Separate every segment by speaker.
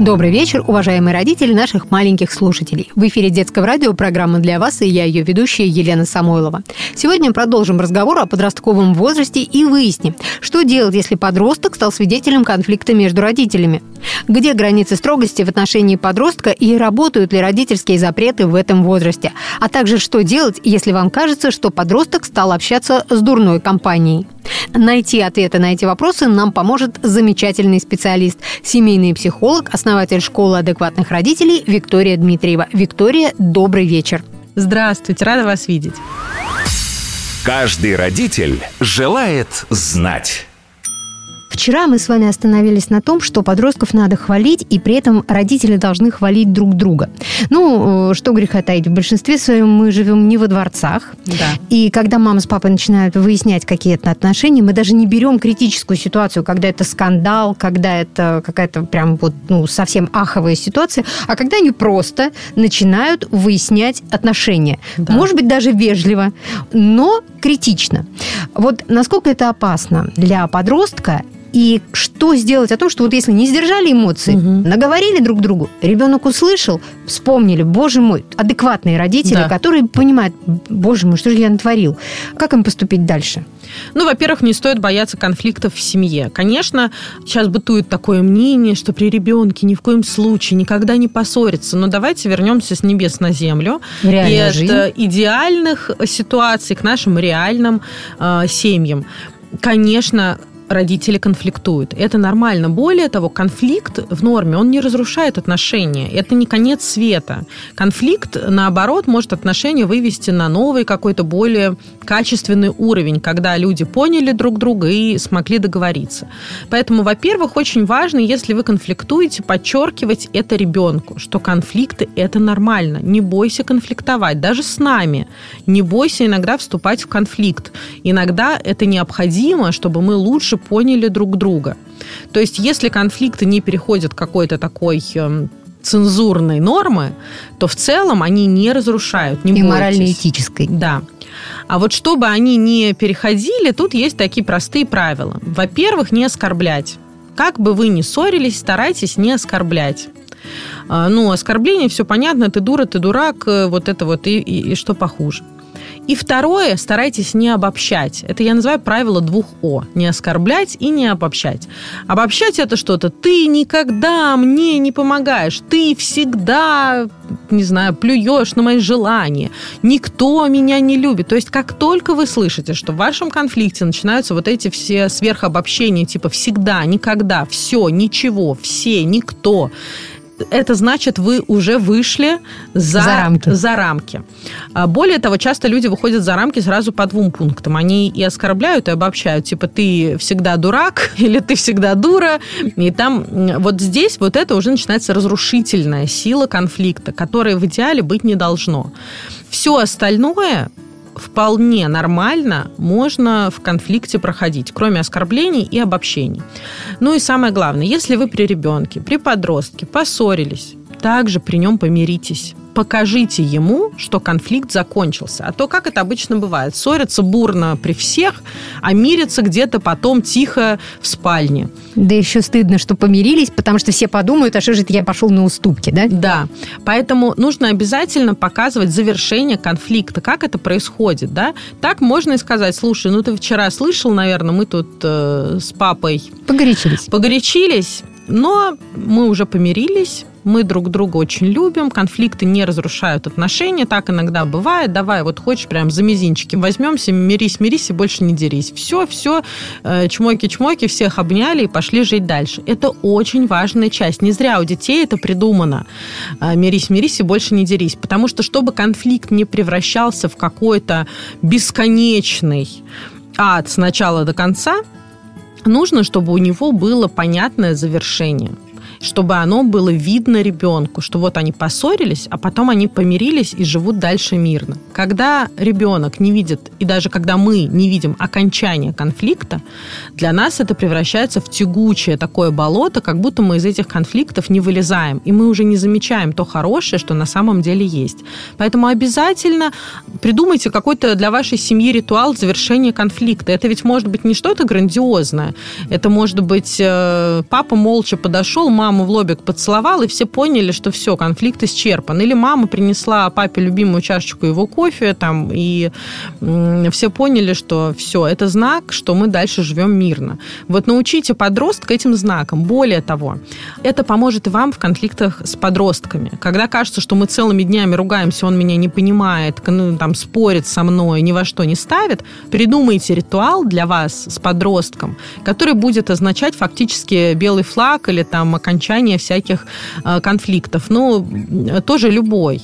Speaker 1: Добрый вечер, уважаемые родители наших маленьких слушателей. В эфире детского радио программа для вас и я, ее ведущая Елена Самойлова. Сегодня продолжим разговор о подростковом возрасте и выясним, что делать, если подросток стал свидетелем конфликта между родителями. Где границы строгости в отношении подростка и работают ли родительские запреты в этом возрасте? А также, что делать, если вам кажется, что подросток стал общаться с дурной компанией? Найти ответы на эти вопросы нам поможет замечательный специалист, семейный психолог, основатель школы адекватных родителей Виктория Дмитриева. Виктория, добрый вечер.
Speaker 2: Здравствуйте, рада вас видеть.
Speaker 3: Каждый родитель желает знать.
Speaker 1: Вчера мы с вами остановились на том, что подростков надо хвалить, и при этом родители должны хвалить друг друга. Ну, э, что греха таить, в большинстве своем мы живем не во дворцах.
Speaker 2: Да.
Speaker 1: И когда мама с папой начинают выяснять какие-то отношения, мы даже не берем критическую ситуацию, когда это скандал, когда это какая-то прям вот ну, совсем аховая ситуация, а когда они просто начинают выяснять отношения.
Speaker 2: Да.
Speaker 1: Может быть, даже вежливо, но критично. Вот насколько это опасно для подростка и что сделать о том, что вот если не сдержали эмоции,
Speaker 2: Мгм.
Speaker 1: наговорили друг другу, ребенок услышал, вспомнили, боже мой, адекватные родители,
Speaker 2: Да.
Speaker 1: которые понимают, боже мой, что же я натворил, как им поступить дальше?
Speaker 2: Ну, во-первых, не стоит бояться конфликтов в семье. Конечно, сейчас бытует такое мнение, что при ребенке ни в коем случае никогда не поссориться. Но давайте вернемся с небес на землю.
Speaker 1: В реальную
Speaker 2: и
Speaker 1: жизнь.
Speaker 2: от э, идеальных ситуаций к нашим реальным э, семьям. Конечно, родители конфликтуют. Это нормально. Более того, конфликт в норме, он не разрушает отношения. Это не конец света. Конфликт, наоборот, может отношения вывести на новый какой-то более качественный уровень, когда люди поняли друг друга и смогли договориться. Поэтому, во-первых, очень важно, если вы конфликтуете, подчеркивать это ребенку, что конфликты – это нормально. Не бойся конфликтовать, даже с нами. Не бойся иногда вступать в конфликт. Иногда это необходимо, чтобы мы лучше поняли друг друга. То есть, если конфликты не переходят какой-то такой эм, цензурной нормы, то в целом они не разрушают, не
Speaker 1: И морально-этической.
Speaker 2: Да. А вот чтобы они не переходили, тут есть такие простые правила. Во-первых, не оскорблять. Как бы вы ни ссорились, старайтесь не оскорблять. А, Ну, оскорбление, все понятно, ты дура, ты дурак, э, вот это вот, и, и- и что похуже. И второе, старайтесь не обобщать. Это я называю правило двух О. Не оскорблять и не обобщать. Обобщать это что-то. Ты никогда мне не помогаешь. Ты всегда, не знаю, плюешь на мои желания. Никто меня не любит. То есть как только вы слышите, что в вашем конфликте начинаются вот эти все сверхобобщения, типа всегда, никогда, все, ничего, все, никто, это значит, вы уже вышли за,
Speaker 1: За рамки.
Speaker 2: за рамки. А Более того, часто люди выходят за рамки сразу по двум пунктам. Они и оскорбляют, и обобщают. Типа, ты всегда дурак, или ты всегда дура. И там вот здесь вот это уже начинается разрушительная сила конфликта, которой в идеале быть не должно. Все остальное вполне нормально можно в конфликте проходить, кроме оскорблений и обобщений. Ну и самое главное, если вы при ребенке, при подростке поссорились, также при нем помиритесь. Покажите ему, что конфликт закончился. А то, как это обычно бывает, ссорятся бурно при всех, а мирятся где-то потом тихо в спальне.
Speaker 1: Да еще стыдно, что помирились, потому что все подумают, а что же я пошел на уступки, да?
Speaker 2: Да, поэтому нужно обязательно показывать завершение конфликта, как это происходит, да. Так можно и сказать, слушай, ну ты вчера слышал, наверное, мы тут э, с папой
Speaker 1: Погорячились.
Speaker 2: погорячились, но мы уже помирились, мы друг друга очень любим, конфликты не разрушают отношения, так иногда бывает. Давай, вот хочешь, прям за мизинчики возьмемся, мирись, мирись и больше не дерись. Все, все, чмоки-чмоки, всех обняли и пошли жить дальше. Это очень важная часть. Не зря у детей это придумано. Э, Мирись, мирись и больше не дерись. Потому что, чтобы конфликт не превращался в какой-то бесконечный ад с начала до конца, нужно, чтобы у него было понятное завершение. Чтобы оно было видно ребенку, что вот они поссорились, а потом они помирились и живут дальше мирно. Когда ребенок не видит, и даже когда мы не видим окончания конфликта, для нас это превращается в тягучее такое болото, как будто мы из этих конфликтов не вылезаем, и мы уже не замечаем то хорошее, что на самом деле есть. Поэтому обязательно придумайте какой-то для вашей семьи ритуал завершения конфликта. Это ведь может быть не что-то грандиозное. Это может быть э, папа молча подошел, маму в лобик поцеловал, и все поняли, что все, конфликт исчерпан. Или мама принесла папе любимую чашечку его кофе, там, и все поняли, что все, это знак, что мы дальше живем мирно. Вот научите подростка этим знаком. Более того, это поможет и вам в конфликтах с подростками. Когда кажется, что мы целыми днями ругаемся, он меня не понимает, ну, там, спорит со мной, ни во что не ставит, придумайте ритуал для вас с подростком, который будет означать фактически белый флаг или там окончание всяких э, конфликтов. Ну, тоже любой.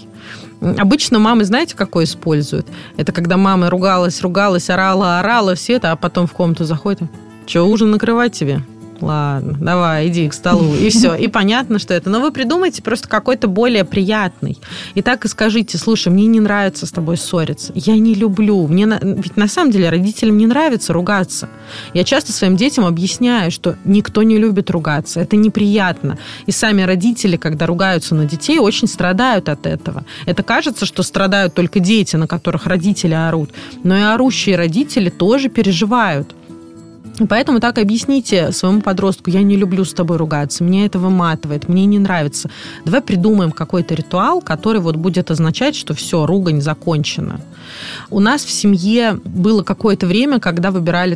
Speaker 2: Обычно мамы, знаете, какой используют? Это когда мама ругалась, ругалась, орала, орала, все это, а потом в комнату заходит. Че, ужин накрывать тебе? Ладно, давай, иди к столу, и все. И понятно, что это. Но вы придумайте просто какой-то более приятный. И так и скажите, слушай, мне не нравится с тобой ссориться. Я не люблю. Мне на... Ведь на самом деле родителям не нравится ругаться. Я часто своим детям объясняю, что никто не любит ругаться. Это неприятно. И сами родители, когда ругаются на детей, очень страдают от этого. Это кажется, что страдают только дети, на которых родители орут. Но и орущие родители тоже переживают. Поэтому так объясните своему подростку, я не люблю с тобой ругаться, мне это выматывает, мне не нравится. Давай придумаем какой-то ритуал, который вот будет означать, что все, ругань закончена. У нас в семье было какое-то время, когда выбирали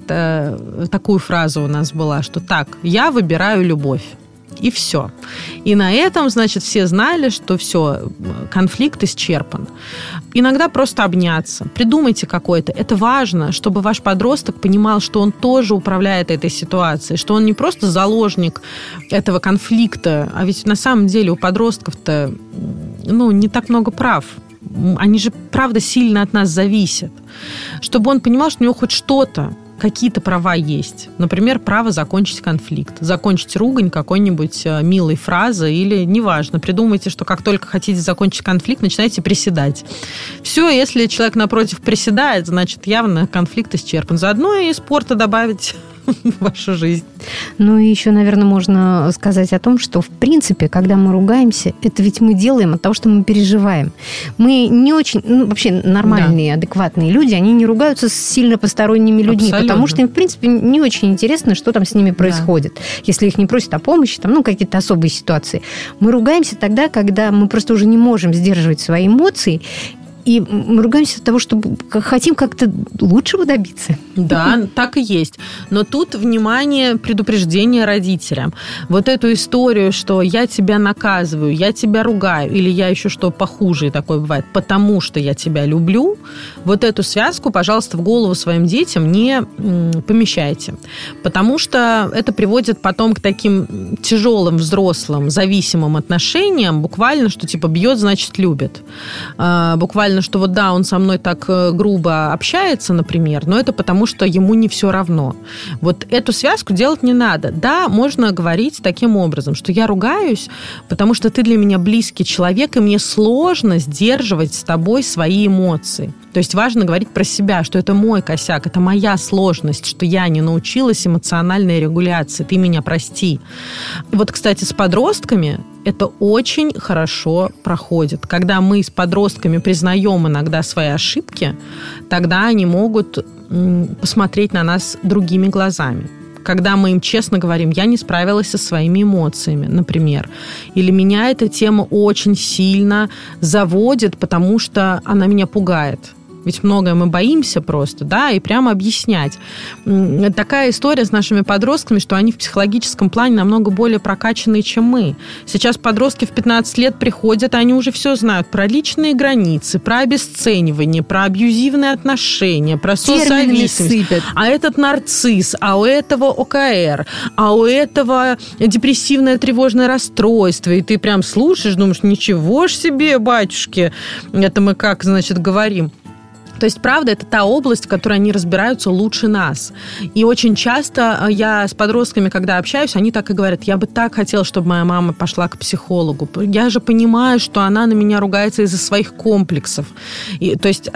Speaker 2: такую фразу у нас была, что так, я выбираю любовь и все. И на этом, значит, все знали, что все, конфликт исчерпан. Иногда просто обняться, придумайте какой-то. Это важно, чтобы ваш подросток понимал, что он тоже управляет этой ситуацией, что он не просто заложник этого конфликта, а ведь на самом деле у подростков-то ну, не так много прав. Они же, правда, сильно от нас зависят. Чтобы он понимал, что у него хоть что-то какие-то права есть. Например, право закончить конфликт, закончить ругань какой-нибудь э, милой фразой или, неважно, придумайте, что как только хотите закончить конфликт, начинайте приседать. Все, если человек напротив приседает, значит, явно конфликт исчерпан. Заодно и спорта добавить вашу жизнь.
Speaker 1: Ну и еще, наверное, можно сказать о том, что в принципе, когда мы ругаемся, это ведь мы делаем от того, что мы переживаем. Мы не очень, ну, вообще нормальные, да. адекватные люди, они не ругаются с сильно посторонними людьми, Абсолютно. потому что им, в принципе, не очень интересно, что там с ними происходит. Да. Если их не просят о помощи, там, ну, какие-то особые ситуации. Мы ругаемся тогда, когда мы просто уже не можем сдерживать свои эмоции, и мы ругаемся от того, что хотим как-то лучшего добиться.
Speaker 2: Да, так и есть. Но тут, внимание, предупреждение родителям. Вот эту историю, что я тебя наказываю, я тебя ругаю, или я еще что похуже такое бывает, потому что я тебя люблю, вот эту связку, пожалуйста, в голову своим детям не помещайте. Потому что это приводит потом к таким тяжелым взрослым зависимым отношениям, буквально, что типа бьет, значит любит. А, буквально что вот да, он со мной так э, грубо общается, например, но это потому, что ему не все равно. Вот эту связку делать не надо. Да, можно говорить таким образом, что я ругаюсь, потому что ты для меня близкий человек, и мне сложно сдерживать с тобой свои эмоции. То есть важно говорить про себя, что это мой косяк, это моя сложность, что я не научилась эмоциональной регуляции, ты меня прости. Вот, кстати, с подростками это очень хорошо проходит. Когда мы с подростками признаем иногда свои ошибки, тогда они могут посмотреть на нас другими глазами когда мы им честно говорим, я не справилась со своими эмоциями, например, или меня эта тема очень сильно заводит, потому что она меня пугает. Ведь многое мы боимся просто, да, и прямо объяснять. Такая история с нашими подростками, что они в психологическом плане намного более прокачанные, чем мы. Сейчас подростки в 15 лет приходят, они уже все знают про личные границы, про обесценивание, про абьюзивные отношения, про созависимость. А этот нарцисс, а у этого ОКР, а у этого депрессивное тревожное расстройство. И ты прям слушаешь, думаешь, ничего ж себе, батюшки, это мы как, значит, говорим. То есть, правда, это та область, в которой они разбираются лучше нас. И очень часто э, я с подростками, когда общаюсь, они так и говорят, я бы так хотела, чтобы моя мама пошла к психологу. Я же понимаю, что она на меня ругается из-за своих комплексов. И, то есть,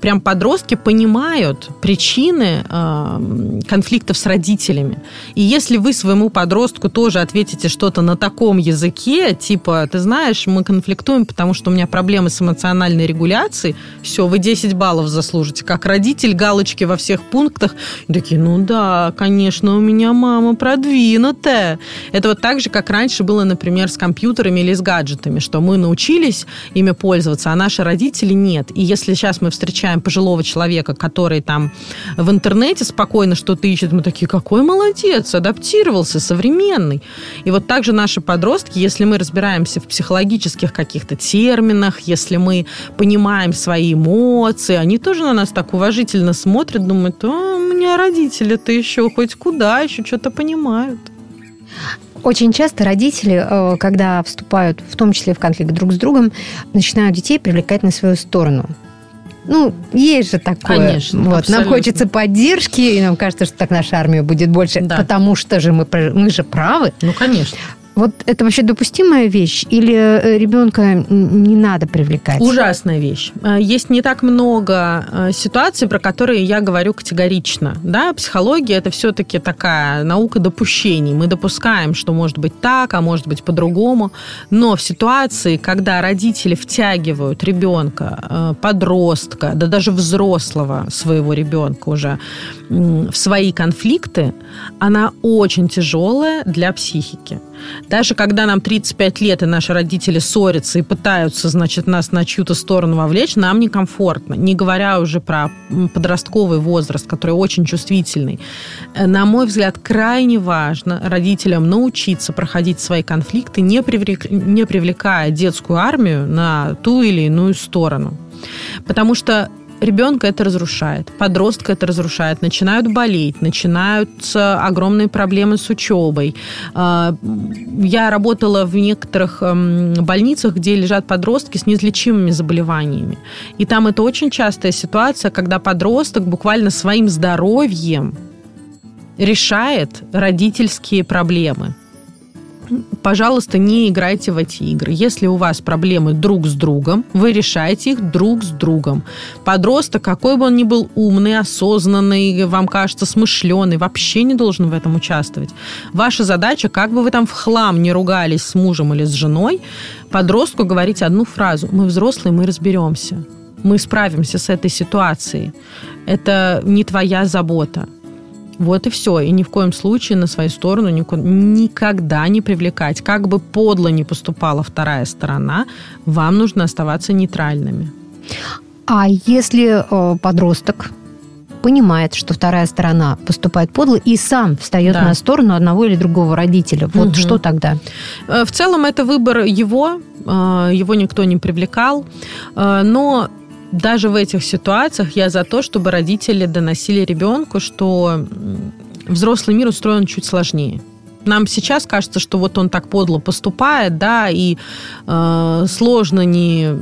Speaker 2: прям подростки понимают причины э, конфликтов с родителями. И если вы своему подростку тоже ответите что-то на таком языке, типа, ты знаешь, мы конфликтуем, потому что у меня проблемы с эмоциональной регуляцией, все, вы 10 баллов заслужите. Как родитель, галочки во всех пунктах. И такие, ну да, конечно, у меня мама продвинутая. Это вот так же, как раньше было, например, с компьютерами или с гаджетами, что мы научились ими пользоваться, а наши родители нет. И если сейчас мы встречаем пожилого человека, который там в интернете спокойно что-то ищет, мы такие, какой молодец, адаптировался, современный. И вот также наши подростки, если мы разбираемся в психологических каких-то терминах, если мы понимаем свои эмоции, они тоже на нас так уважительно смотрят, думают, а, у меня родители-то еще хоть куда, еще что-то понимают.
Speaker 1: Очень часто родители, э, когда вступают, в том числе в конфликт друг с другом, начинают детей привлекать на свою сторону. Ну, есть же такое.
Speaker 2: Конечно.
Speaker 1: Вот. Нам хочется поддержки, и нам кажется, что так наша армия будет больше, да. потому что же мы, мы же правы.
Speaker 2: Ну, конечно.
Speaker 1: Вот это вообще допустимая вещь или э, ребенка не надо привлекать?
Speaker 2: Ужасная вещь. Э, есть не так много э, ситуаций, про которые я говорю категорично. Да, психология это все-таки такая наука допущений. Мы допускаем, что может быть так, а может быть по-другому. Но в ситуации, когда родители втягивают ребенка, подростка, да даже взрослого своего ребенка уже в свои конфликты, она очень тяжелая для психики. Даже когда нам 35 лет, и наши родители ссорятся и пытаются, значит, нас на чью-то сторону вовлечь, нам некомфортно. Не говоря уже про подростковый возраст, который очень чувствительный. Э, на мой взгляд, крайне важно родителям научиться проходить свои конфликты, не, привлек... не привлекая детскую армию на ту или иную сторону. Потому что ребенка это разрушает, подростка это разрушает, начинают болеть, начинаются огромные проблемы с учебой. А, я работала в некоторых эм, больницах, где лежат подростки с неизлечимыми заболеваниями. И там это очень частая ситуация, когда подросток буквально своим здоровьем решает родительские проблемы пожалуйста, не играйте в эти игры. Если у вас проблемы друг с другом, вы решаете их друг с другом. Подросток, какой бы он ни был умный, осознанный, вам кажется смышленый, вообще не должен в этом участвовать. Ваша задача, как бы вы там в хлам не ругались с мужем или с женой, подростку говорить одну фразу. Мы взрослые, мы разберемся. Мы справимся с этой ситуацией. Это не твоя забота. Вот и все. И ни в коем случае на свою сторону никогда не привлекать. Как бы подло не поступала вторая сторона, вам нужно оставаться нейтральными.
Speaker 1: А если э, подросток понимает, что вторая сторона поступает подло и сам встает да. на сторону одного или другого родителя. Вот угу. что тогда?
Speaker 2: Э, в целом это выбор его, э, его никто не привлекал, но даже в этих ситуациях я за то, чтобы родители доносили ребенку, что взрослый мир устроен чуть сложнее. Нам сейчас кажется, что вот он так подло поступает, да, и э, сложно не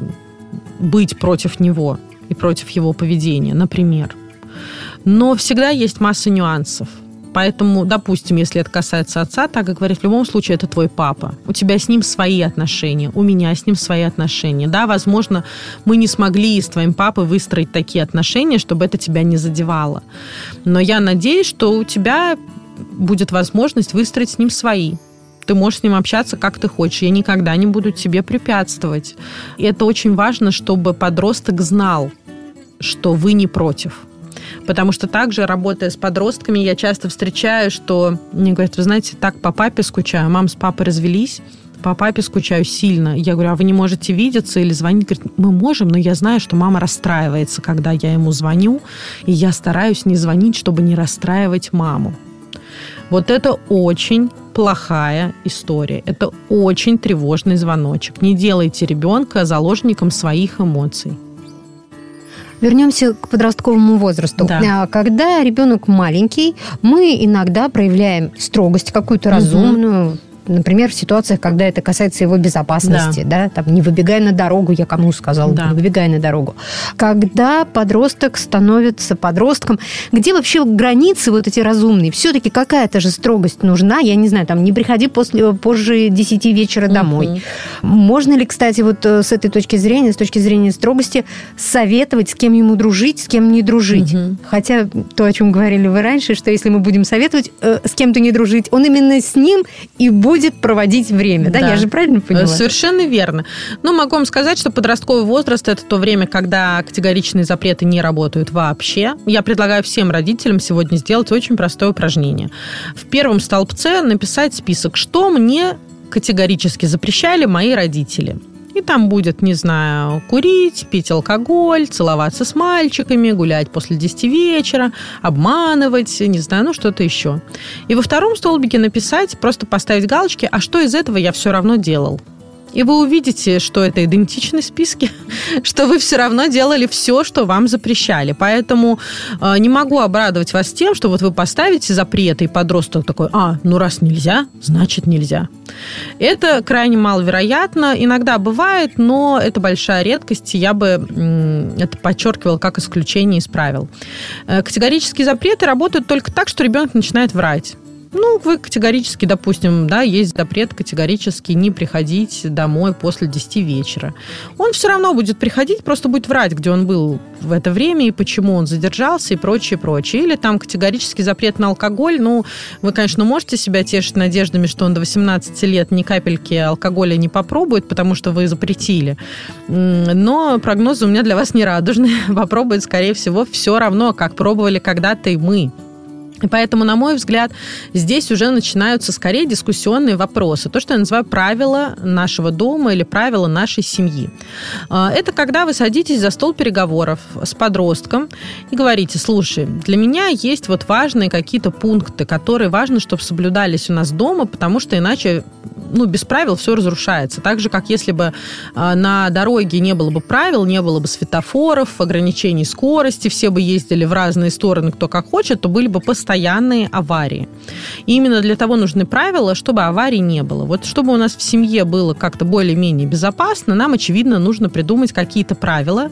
Speaker 2: быть против него и против его поведения, например. Но всегда есть масса нюансов. Поэтому, допустим, если это касается отца, так как говорит, в любом случае это твой папа. У тебя с ним свои отношения, у меня с ним свои отношения. Да, возможно, мы не смогли с твоим папой выстроить такие отношения, чтобы это тебя не задевало. Но я надеюсь, что у тебя будет возможность выстроить с ним свои. Ты можешь с ним общаться, как ты хочешь. Я никогда не буду тебе препятствовать. И это очень важно, чтобы подросток знал, что вы не против Потому что также, работая с подростками, я часто встречаю, что мне говорят, вы знаете, так по папе скучаю, мама с папой развелись, по папе скучаю сильно. Я говорю, а вы не можете видеться или звонить? Говорит, мы можем, но я знаю, что мама расстраивается, когда я ему звоню, и я стараюсь не звонить, чтобы не расстраивать маму. Вот это очень плохая история. Это очень тревожный звоночек. Не делайте ребенка заложником своих эмоций.
Speaker 1: Вернемся к подростковому возрасту. Да. А, когда ребенок маленький, мы иногда проявляем строгость какую-то разумную, угу например, в ситуациях, когда это касается его безопасности, да, да там не выбегай на дорогу, я кому сказала, да. не выбегай на дорогу. Когда подросток становится подростком, где вообще границы вот эти разумные? Все-таки какая-то же строгость нужна, я не знаю, там не приходи после позже 10 вечера домой. Угу. Можно ли, кстати, вот э, с этой точки зрения, с точки зрения строгости, советовать, с кем ему дружить, с кем не дружить? Угу. Хотя то, о чем говорили вы раньше, что если мы будем советовать э, с кем-то не дружить, он именно с ним и будет проводить время. Да, да я же правильно поняла?
Speaker 2: Совершенно верно. Ну, могу вам сказать, что подростковый возраст – это то время, когда категоричные запреты не работают вообще. Я предлагаю всем родителям сегодня сделать очень простое упражнение. В первом столбце написать список, что мне категорически запрещали мои родители. И там будет, не знаю, курить, пить алкоголь, целоваться с мальчиками, гулять после 10 вечера, обманывать, не знаю, ну что-то еще. И во втором столбике написать, просто поставить галочки, а что из этого я все равно делал. И вы увидите, что это идентичны списки, что вы все равно делали все, что вам запрещали. Поэтому э, не могу обрадовать вас тем, что вот вы поставите запреты, и подросток такой, а, ну раз нельзя, значит нельзя. Это крайне маловероятно. Иногда бывает, но это большая редкость. Я бы это подчеркивала как исключение из правил. Э, категорические запреты работают только так, что ребенок начинает врать. Ну, вы категорически, допустим, да, есть запрет категорически не приходить домой после 10 вечера. Он все равно будет приходить, просто будет врать, где он был в это время и почему он задержался и прочее, прочее. Или там категорический запрет на алкоголь. Ну, вы, конечно, можете себя тешить надеждами, что он до 18 лет ни капельки алкоголя не попробует, потому что вы запретили. Но прогнозы у меня для вас не радужные. Попробует, скорее всего, все равно, как пробовали когда-то и мы. И поэтому, на мой взгляд, здесь уже начинаются скорее дискуссионные вопросы. То, что я называю правила нашего дома или правила нашей семьи. А, это когда вы садитесь за стол переговоров с подростком и говорите, слушай, для меня есть вот важные какие-то пункты, которые важно, чтобы соблюдались у нас дома, потому что иначе ну, без правил все разрушается. Так же, как если бы а, на дороге не было бы правил, не было бы светофоров, ограничений скорости, все бы ездили в разные стороны, кто как хочет, то были бы постоянные аварии. И именно для того нужны правила, чтобы аварий не было. Вот чтобы у нас в семье было как-то более-менее безопасно, нам, очевидно, нужно придумать какие-то правила,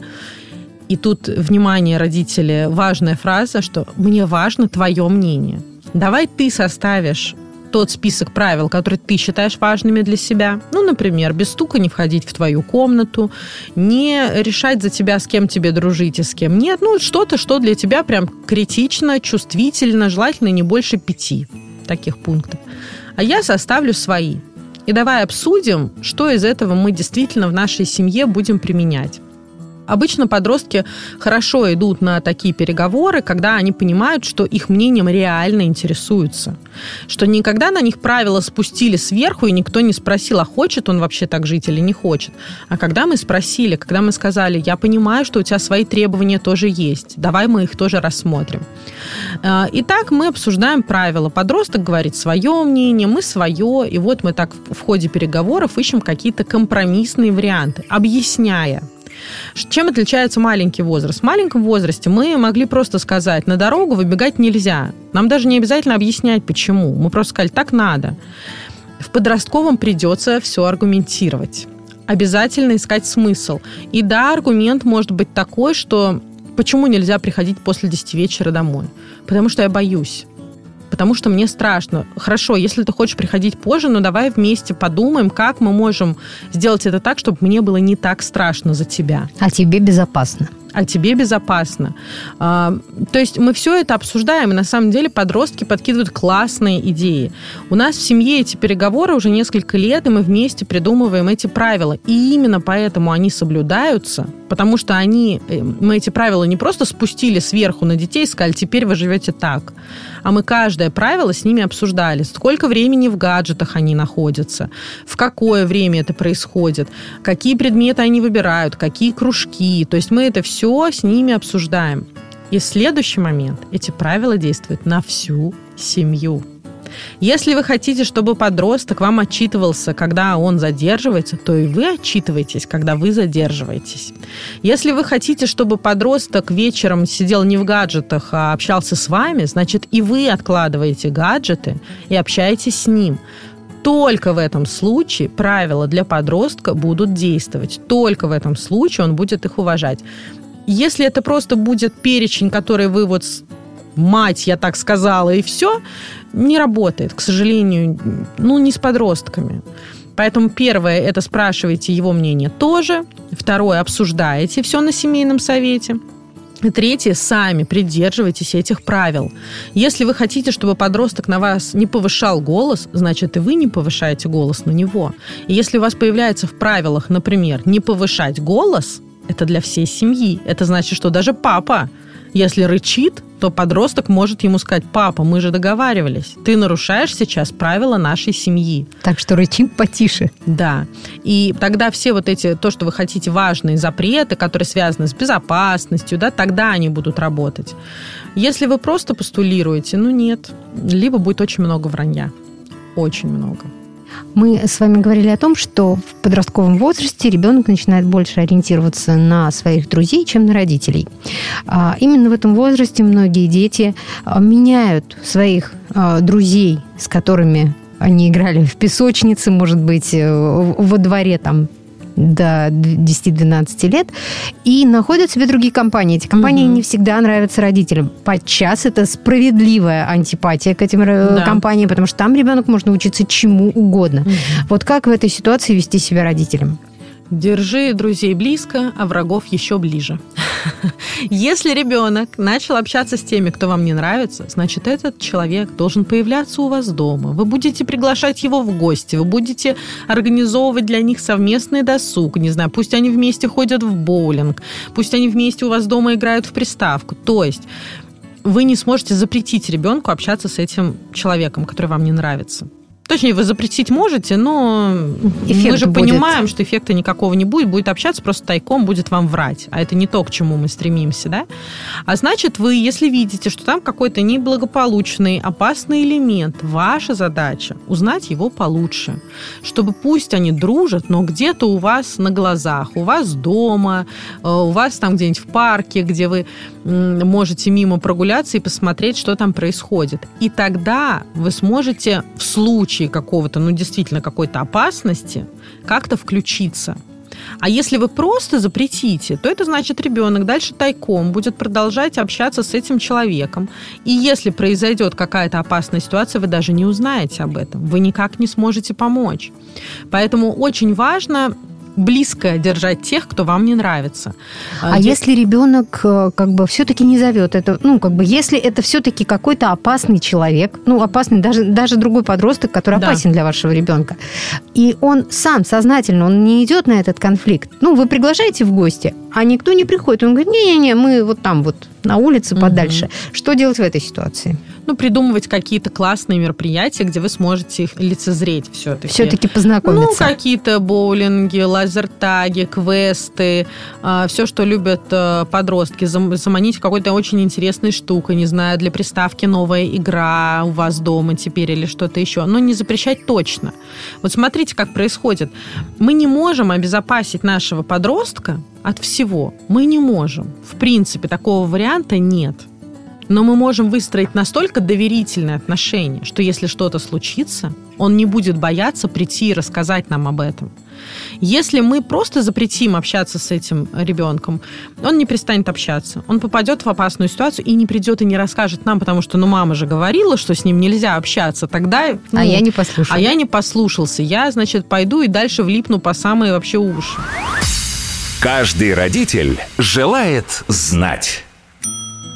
Speaker 2: и тут, внимание, родители, важная фраза, что «мне важно твое мнение». Давай ты составишь тот список правил, которые ты считаешь важными для себя. Ну, например, без стука не входить в твою комнату, не решать за тебя, с кем тебе дружить и с кем нет. Ну, что-то, что для тебя прям критично, чувствительно, желательно не больше пяти таких пунктов. А я составлю свои. И давай обсудим, что из этого мы действительно в нашей семье будем применять. Обычно подростки хорошо идут на такие переговоры, когда они понимают, что их мнением реально интересуются. Что никогда на них правила спустили сверху, и никто не спросил, а хочет он вообще так жить или не хочет. А когда мы спросили, когда мы сказали, я понимаю, что у тебя свои требования тоже есть, давай мы их тоже рассмотрим. А, итак, мы обсуждаем правила. Подросток говорит свое мнение, мы свое, и вот мы так в ходе переговоров ищем какие-то компромиссные варианты, объясняя, чем отличается маленький возраст? В маленьком возрасте мы могли просто сказать, на дорогу выбегать нельзя. Нам даже не обязательно объяснять, почему. Мы просто сказали, так надо. В подростковом придется все аргументировать. Обязательно искать смысл. И да, аргумент может быть такой, что почему нельзя приходить после 10 вечера домой? Потому что я боюсь потому что мне страшно. Хорошо, если ты хочешь приходить позже, но давай вместе подумаем, как мы можем сделать это так, чтобы мне было не так страшно за тебя.
Speaker 1: А тебе безопасно
Speaker 2: а тебе безопасно. А, то есть мы все это обсуждаем, и на самом деле подростки подкидывают классные идеи. У нас в семье эти переговоры уже несколько лет, и мы вместе придумываем эти правила. И именно поэтому они соблюдаются, потому что они, э, мы эти правила не просто спустили сверху на детей и сказали, теперь вы живете так, а мы каждое правило с ними обсуждали. Сколько времени в гаджетах они находятся, в какое время это происходит, какие предметы они выбирают, какие кружки. То есть мы это все все с ними обсуждаем. И следующий момент эти правила действуют на всю семью. Если вы хотите, чтобы подросток вам отчитывался, когда он задерживается, то и вы отчитываетесь, когда вы задерживаетесь. Если вы хотите, чтобы подросток вечером сидел не в гаджетах, а общался с вами, значит и вы откладываете гаджеты и общаетесь с ним только в этом случае правила для подростка будут действовать. Только в этом случае он будет их уважать. Если это просто будет перечень, который вы вот мать, я так сказала, и все, не работает, к сожалению, ну, не с подростками. Поэтому первое, это спрашивайте его мнение тоже. Второе, обсуждаете все на семейном совете. И третье, сами придерживайтесь этих правил. Если вы хотите, чтобы подросток на вас не повышал голос, значит и вы не повышаете голос на него. И если у вас появляется в правилах, например, не повышать голос, это для всей семьи. Это значит, что даже папа если рычит, то подросток может ему сказать, папа, мы же договаривались, ты нарушаешь сейчас правила нашей семьи.
Speaker 1: Так что рычим потише.
Speaker 2: Да. И тогда все вот эти, то, что вы хотите, важные запреты, которые связаны с безопасностью, да, тогда они будут работать. Если вы просто постулируете, ну нет, либо будет очень много вранья. Очень много.
Speaker 1: Мы с вами говорили о том, что в подростковом возрасте ребенок начинает больше ориентироваться на своих друзей, чем на родителей. А, именно в этом возрасте многие дети а, меняют своих а, друзей, с которыми они играли в песочнице, может быть, э, во дворе там до 10-12 лет и находят себе другие компании. Эти компании угу. не всегда нравятся родителям. Подчас это справедливая антипатия к этим э, да. компаниям, потому что там ребенок может научиться чему угодно. Угу. Вот как в этой ситуации вести себя родителям?
Speaker 2: Держи друзей близко, а врагов еще ближе. Если ребенок начал общаться с теми, кто вам не нравится, значит, этот человек должен появляться у вас дома. Вы будете приглашать его в гости, вы будете организовывать для них совместный досуг. Не знаю, пусть они вместе ходят в боулинг, пусть они вместе у вас дома играют в приставку. То есть вы не сможете запретить ребенку общаться с этим человеком, который вам не нравится. Точнее, вы запретить можете, но Эффект мы же будет. понимаем, что эффекта никакого не будет, будет общаться просто тайком, будет вам врать. А это не то, к чему мы стремимся, да? А значит, вы, если видите, что там какой-то неблагополучный, опасный элемент, ваша задача узнать его получше, чтобы пусть они дружат, но где-то у вас на глазах, у вас дома, э, у вас там где-нибудь в парке, где вы можете мимо прогуляться и посмотреть, что там происходит. И тогда вы сможете в случае какого-то, ну, действительно какой-то опасности как-то включиться. А если вы просто запретите, то это значит, ребенок дальше тайком будет продолжать общаться с этим человеком. И если произойдет какая-то опасная ситуация, вы даже не узнаете об этом. Вы никак не сможете помочь. Поэтому очень важно близко держать тех, кто вам не нравится.
Speaker 1: А, а если ребенок э, как бы все-таки не зовет это, ну как бы если это все-таки какой-то опасный человек, ну опасный даже даже другой подросток, который да. опасен для вашего ребенка, и он сам сознательно он не идет на этот конфликт, ну вы приглашаете в гости, а никто не приходит, он говорит, не-не-не, мы вот там вот на улице подальше. Угу. Что делать в этой ситуации?
Speaker 2: ну, придумывать какие-то классные мероприятия, где вы сможете их лицезреть все-таки.
Speaker 1: Все-таки познакомиться.
Speaker 2: Ну, какие-то боулинги, лазертаги, квесты, а, все, что любят э, подростки, заманить какой-то очень интересной штукой, не знаю, для приставки новая игра у вас дома теперь или что-то еще. Но не запрещать точно. Вот смотрите, как происходит. Мы не можем обезопасить нашего подростка от всего. Мы не можем. В принципе, такого варианта нет. Но мы можем выстроить настолько доверительные отношения, что если что-то случится, он не будет бояться прийти и рассказать нам об этом. Если мы просто запретим общаться с этим ребенком, он не перестанет общаться. Он попадет в опасную ситуацию и не придет и не расскажет нам, потому что, ну, мама же говорила, что с ним нельзя общаться. Тогда... Ну,
Speaker 1: а я не послушался.
Speaker 2: А я не послушался. Я, значит, пойду и дальше влипну по самые вообще уши.
Speaker 3: Каждый родитель желает знать.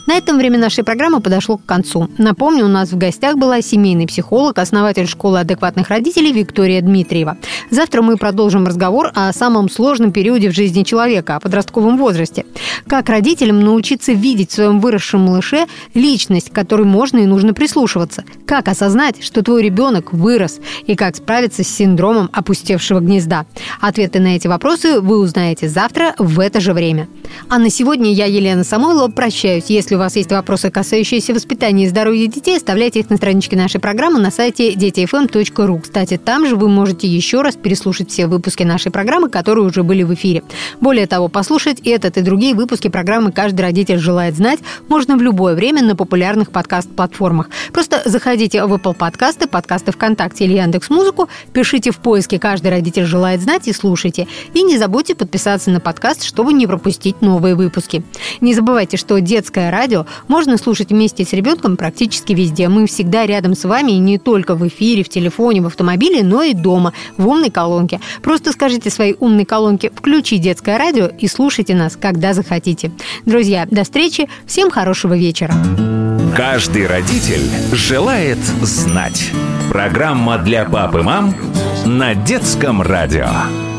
Speaker 1: На этом время нашей программы подошло к концу. Напомню, у нас в гостях была семейный психолог, основатель школы адекватных родителей Виктория Дмитриева. Завтра мы продолжим разговор о самом сложном периоде в жизни человека, о подростковом возрасте. Как родителям научиться видеть в своем выросшем малыше личность, к которой можно и нужно прислушиваться. Как осознать, что твой ребенок вырос, и как справиться с синдромом опустевшего гнезда. Ответы на эти вопросы вы узнаете завтра в это же время. А на сегодня я, Елена Самойлова, прощаюсь. Если вас есть вопросы, касающиеся воспитания и здоровья детей, оставляйте их на страничке нашей программы на сайте детифм.ру. Кстати, там же вы можете еще раз переслушать все выпуски нашей программы, которые уже были в эфире. Более того, послушать этот и другие выпуски программы «Каждый родитель желает знать» можно в любое время на популярных подкаст-платформах. Просто заходите в Apple подкасты, подкасты ВКонтакте или Яндекс Музыку, пишите в поиске «Каждый родитель желает знать» и слушайте. И не забудьте подписаться на подкаст, чтобы не пропустить новые выпуски. Не забывайте, что детское радио можно слушать вместе с ребенком практически везде. Мы всегда рядом с вами и не только в эфире, в телефоне, в автомобиле, но и дома, в умной колонке. Просто скажите своей умной колонке «Включи детское радио» и слушайте нас, когда захотите. Друзья, до встречи. Всем хорошего вечера.
Speaker 3: Каждый родитель желает знать. Программа для пап и мам на детском радио.